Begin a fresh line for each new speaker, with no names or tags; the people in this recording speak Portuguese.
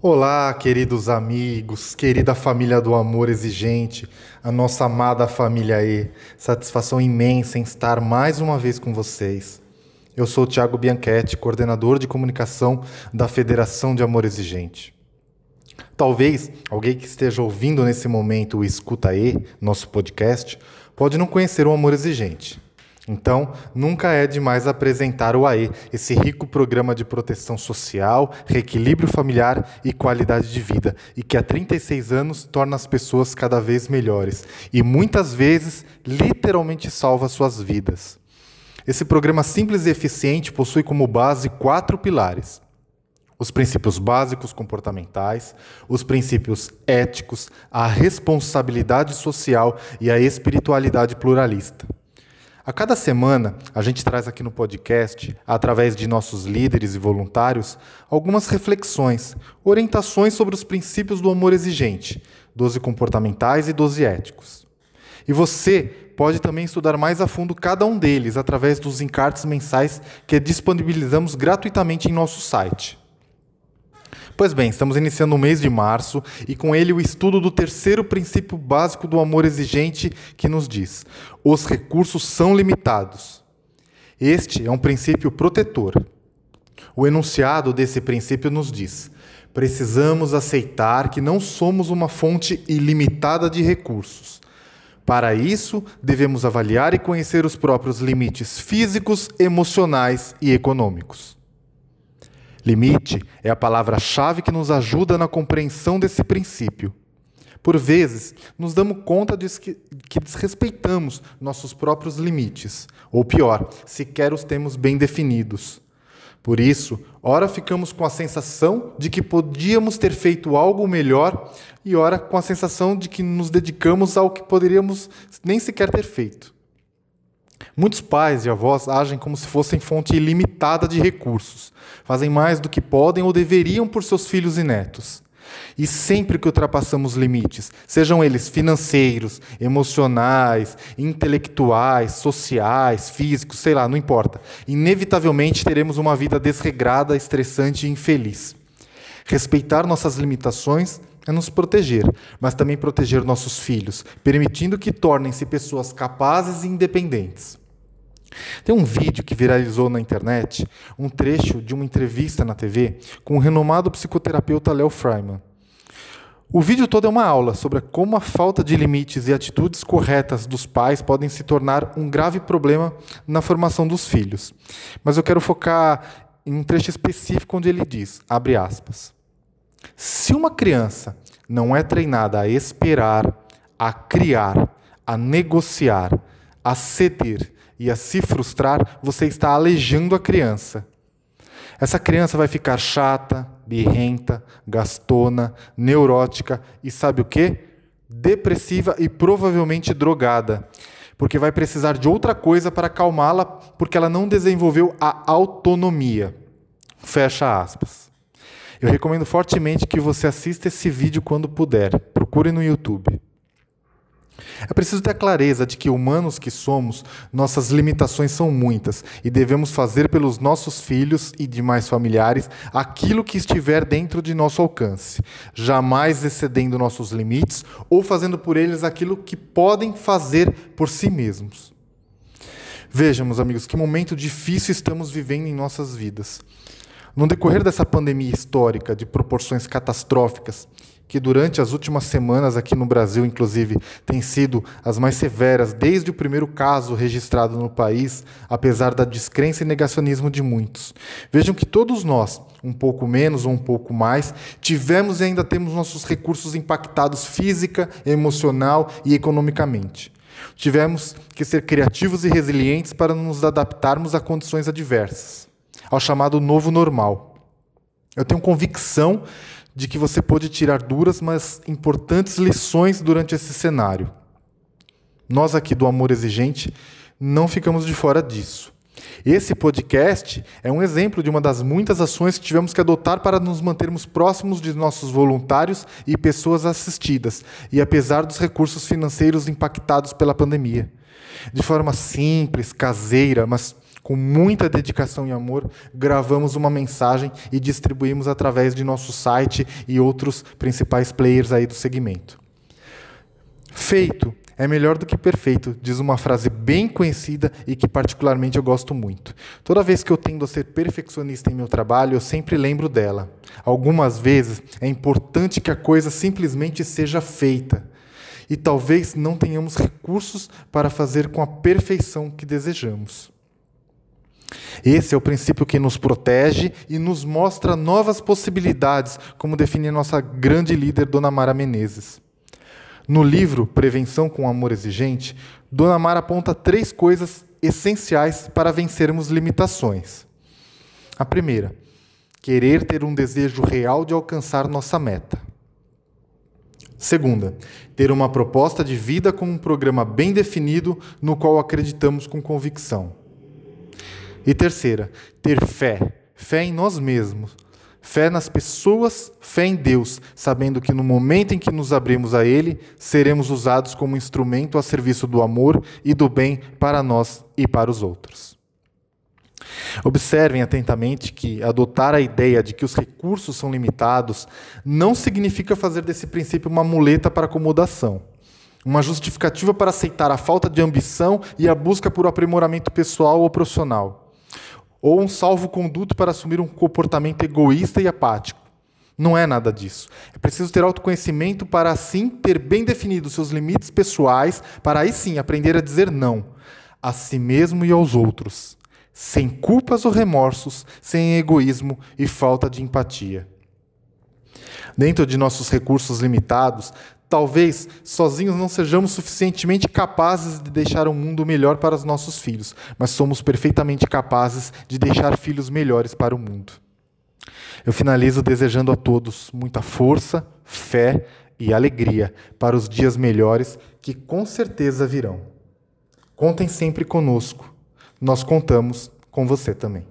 Olá, queridos amigos, querida família do amor exigente, a nossa amada família E. Satisfação imensa em estar mais uma vez com vocês. Eu sou o Thiago Bianchetti, coordenador de comunicação da Federação de Amor Exigente. Talvez alguém que esteja ouvindo nesse momento o Escuta E, nosso podcast, pode não conhecer o Amor Exigente. Então, nunca é demais apresentar o AE, esse rico programa de proteção social, reequilíbrio familiar e qualidade de vida, e que há 36 anos torna as pessoas cada vez melhores e muitas vezes literalmente salva suas vidas. Esse programa simples e eficiente possui como base quatro pilares: os princípios básicos comportamentais, os princípios éticos, a responsabilidade social e a espiritualidade pluralista. A cada semana, a gente traz aqui no podcast, através de nossos líderes e voluntários, algumas reflexões, orientações sobre os princípios do amor exigente, 12 comportamentais e 12 éticos. E você pode também estudar mais a fundo cada um deles através dos encartes mensais que disponibilizamos gratuitamente em nosso site. Pois bem, estamos iniciando o mês de março e com ele o estudo do terceiro princípio básico do amor exigente que nos diz: os recursos são limitados. Este é um princípio protetor. O enunciado desse princípio nos diz: precisamos aceitar que não somos uma fonte ilimitada de recursos. Para isso, devemos avaliar e conhecer os próprios limites físicos, emocionais e econômicos. Limite é a palavra-chave que nos ajuda na compreensão desse princípio. Por vezes, nos damos conta de que desrespeitamos nossos próprios limites, ou pior, sequer os temos bem definidos. Por isso, ora ficamos com a sensação de que podíamos ter feito algo melhor, e ora com a sensação de que nos dedicamos ao que poderíamos nem sequer ter feito. Muitos pais e avós agem como se fossem fonte ilimitada de recursos, fazem mais do que podem ou deveriam por seus filhos e netos. E sempre que ultrapassamos limites, sejam eles financeiros, emocionais, intelectuais, sociais, físicos, sei lá, não importa, inevitavelmente teremos uma vida desregrada, estressante e infeliz. Respeitar nossas limitações é nos proteger, mas também proteger nossos filhos, permitindo que tornem-se pessoas capazes e independentes. Tem um vídeo que viralizou na internet, um trecho de uma entrevista na TV com o renomado psicoterapeuta Léo Freiman. O vídeo todo é uma aula sobre como a falta de limites e atitudes corretas dos pais podem se tornar um grave problema na formação dos filhos. Mas eu quero focar em um trecho específico onde ele diz, abre aspas, se uma criança não é treinada a esperar, a criar, a negociar, a ceder e a se frustrar, você está aleijando a criança. Essa criança vai ficar chata, birrenta, gastona, neurótica e sabe o que? Depressiva e provavelmente drogada. Porque vai precisar de outra coisa para acalmá-la, porque ela não desenvolveu a autonomia. Fecha aspas. Eu recomendo fortemente que você assista esse vídeo quando puder. Procure no YouTube. É preciso ter a clareza de que, humanos que somos, nossas limitações são muitas e devemos fazer pelos nossos filhos e demais familiares aquilo que estiver dentro de nosso alcance, jamais excedendo nossos limites ou fazendo por eles aquilo que podem fazer por si mesmos. Vejamos, amigos, que momento difícil estamos vivendo em nossas vidas. No decorrer dessa pandemia histórica de proporções catastróficas, que durante as últimas semanas aqui no Brasil, inclusive, têm sido as mais severas desde o primeiro caso registrado no país, apesar da descrença e negacionismo de muitos. Vejam que todos nós, um pouco menos ou um pouco mais, tivemos e ainda temos nossos recursos impactados física, emocional e economicamente. Tivemos que ser criativos e resilientes para nos adaptarmos a condições adversas ao chamado novo normal. Eu tenho convicção de que você pode tirar duras, mas importantes lições durante esse cenário. Nós aqui do Amor Exigente não ficamos de fora disso. Esse podcast é um exemplo de uma das muitas ações que tivemos que adotar para nos mantermos próximos de nossos voluntários e pessoas assistidas, e apesar dos recursos financeiros impactados pela pandemia. De forma simples, caseira, mas com muita dedicação e amor, gravamos uma mensagem e distribuímos através de nosso site e outros principais players aí do segmento. Feito é melhor do que perfeito, diz uma frase bem conhecida e que particularmente eu gosto muito. Toda vez que eu tendo a ser perfeccionista em meu trabalho, eu sempre lembro dela. Algumas vezes é importante que a coisa simplesmente seja feita. E talvez não tenhamos recursos para fazer com a perfeição que desejamos. Esse é o princípio que nos protege e nos mostra novas possibilidades, como define nossa grande líder, Dona Mara Menezes. No livro Prevenção com Amor Exigente, Dona Mara aponta três coisas essenciais para vencermos limitações. A primeira, querer ter um desejo real de alcançar nossa meta. Segunda, ter uma proposta de vida com um programa bem definido no qual acreditamos com convicção. E terceira, ter fé, fé em nós mesmos, Fé nas pessoas, fé em Deus, sabendo que no momento em que nos abrimos a Ele, seremos usados como instrumento a serviço do amor e do bem para nós e para os outros. Observem atentamente que adotar a ideia de que os recursos são limitados não significa fazer desse princípio uma muleta para acomodação, uma justificativa para aceitar a falta de ambição e a busca por aprimoramento pessoal ou profissional ou um salvo-conduto para assumir um comportamento egoísta e apático. Não é nada disso. É preciso ter autoconhecimento para assim ter bem definidos seus limites pessoais, para aí sim aprender a dizer não a si mesmo e aos outros, sem culpas ou remorsos, sem egoísmo e falta de empatia. Dentro de nossos recursos limitados, Talvez sozinhos não sejamos suficientemente capazes de deixar um mundo melhor para os nossos filhos, mas somos perfeitamente capazes de deixar filhos melhores para o mundo. Eu finalizo desejando a todos muita força, fé e alegria para os dias melhores que com certeza virão. Contem sempre conosco. Nós contamos com você também.